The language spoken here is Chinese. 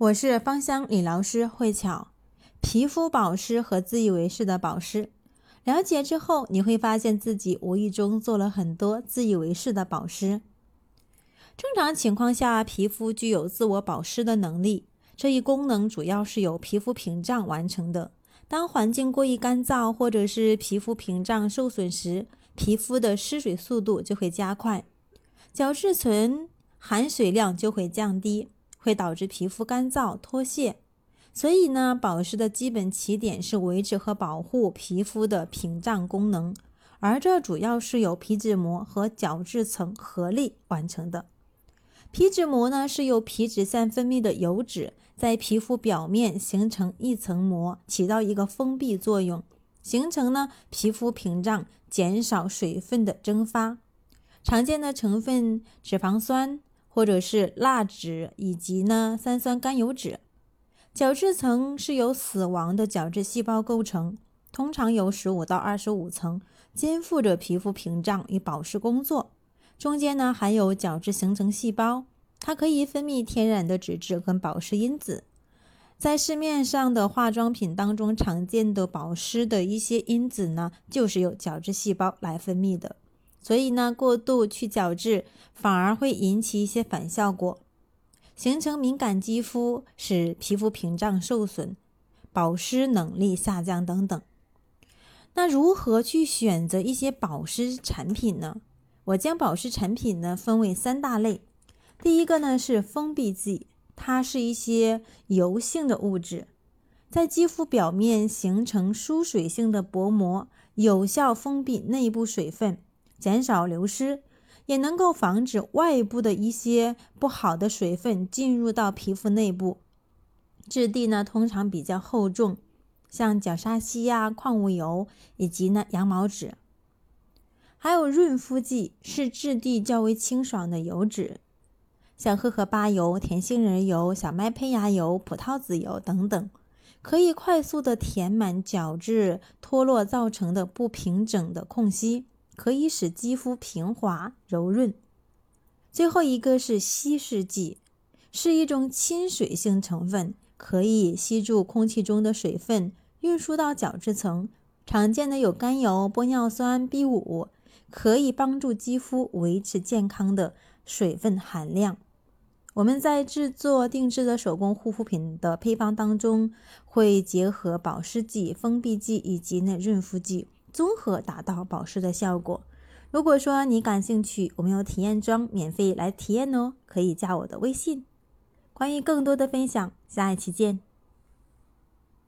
我是芳香理疗师慧巧，皮肤保湿和自以为是的保湿，了解之后你会发现自己无意中做了很多自以为是的保湿。正常情况下，皮肤具有自我保湿的能力，这一功能主要是由皮肤屏障完成的。当环境过于干燥或者是皮肤屏障受损时，皮肤的失水速度就会加快，角质层含水量就会降低。会导致皮肤干燥脱屑，所以呢，保湿的基本起点是维持和保护皮肤的屏障功能，而这主要是由皮脂膜和角质层合力完成的。皮脂膜呢，是由皮脂腺分泌的油脂在皮肤表面形成一层膜，起到一个封闭作用，形成呢皮肤屏障，减少水分的蒸发。常见的成分脂肪酸。或者是蜡脂以及呢三酸甘油酯，角质层是由死亡的角质细胞构成，通常有十五到二十五层，肩负着皮肤屏障与保湿工作。中间呢含有角质形成细胞，它可以分泌天然的脂质跟保湿因子。在市面上的化妆品当中常见的保湿的一些因子呢，就是由角质细胞来分泌的。所以呢，过度去角质反而会引起一些反效果，形成敏感肌肤，使皮肤屏障受损，保湿能力下降等等。那如何去选择一些保湿产品呢？我将保湿产品呢分为三大类。第一个呢是封闭剂，它是一些油性的物质，在肌肤表面形成疏水性的薄膜，有效封闭内部水分。减少流失，也能够防止外部的一些不好的水分进入到皮肤内部。质地呢通常比较厚重，像角鲨烯呀、矿物油以及呢羊毛脂。还有润肤剂，是质地较为清爽的油脂，像荷荷巴油、甜杏仁油、小麦胚芽油、葡萄籽油等等，可以快速的填满角质脱落造成的不平整的空隙。可以使肌肤平滑柔润。最后一个是稀释剂，是一种亲水性成分，可以吸住空气中的水分，运输到角质层。常见的有甘油、玻尿酸、B 五，可以帮助肌肤维持健康的水分含量。我们在制作定制的手工护肤品的配方当中，会结合保湿剂、封闭剂以及那润肤剂。综合达到保湿的效果。如果说你感兴趣，我们有体验装免费来体验哦，可以加我的微信。关于更多的分享，下一期见。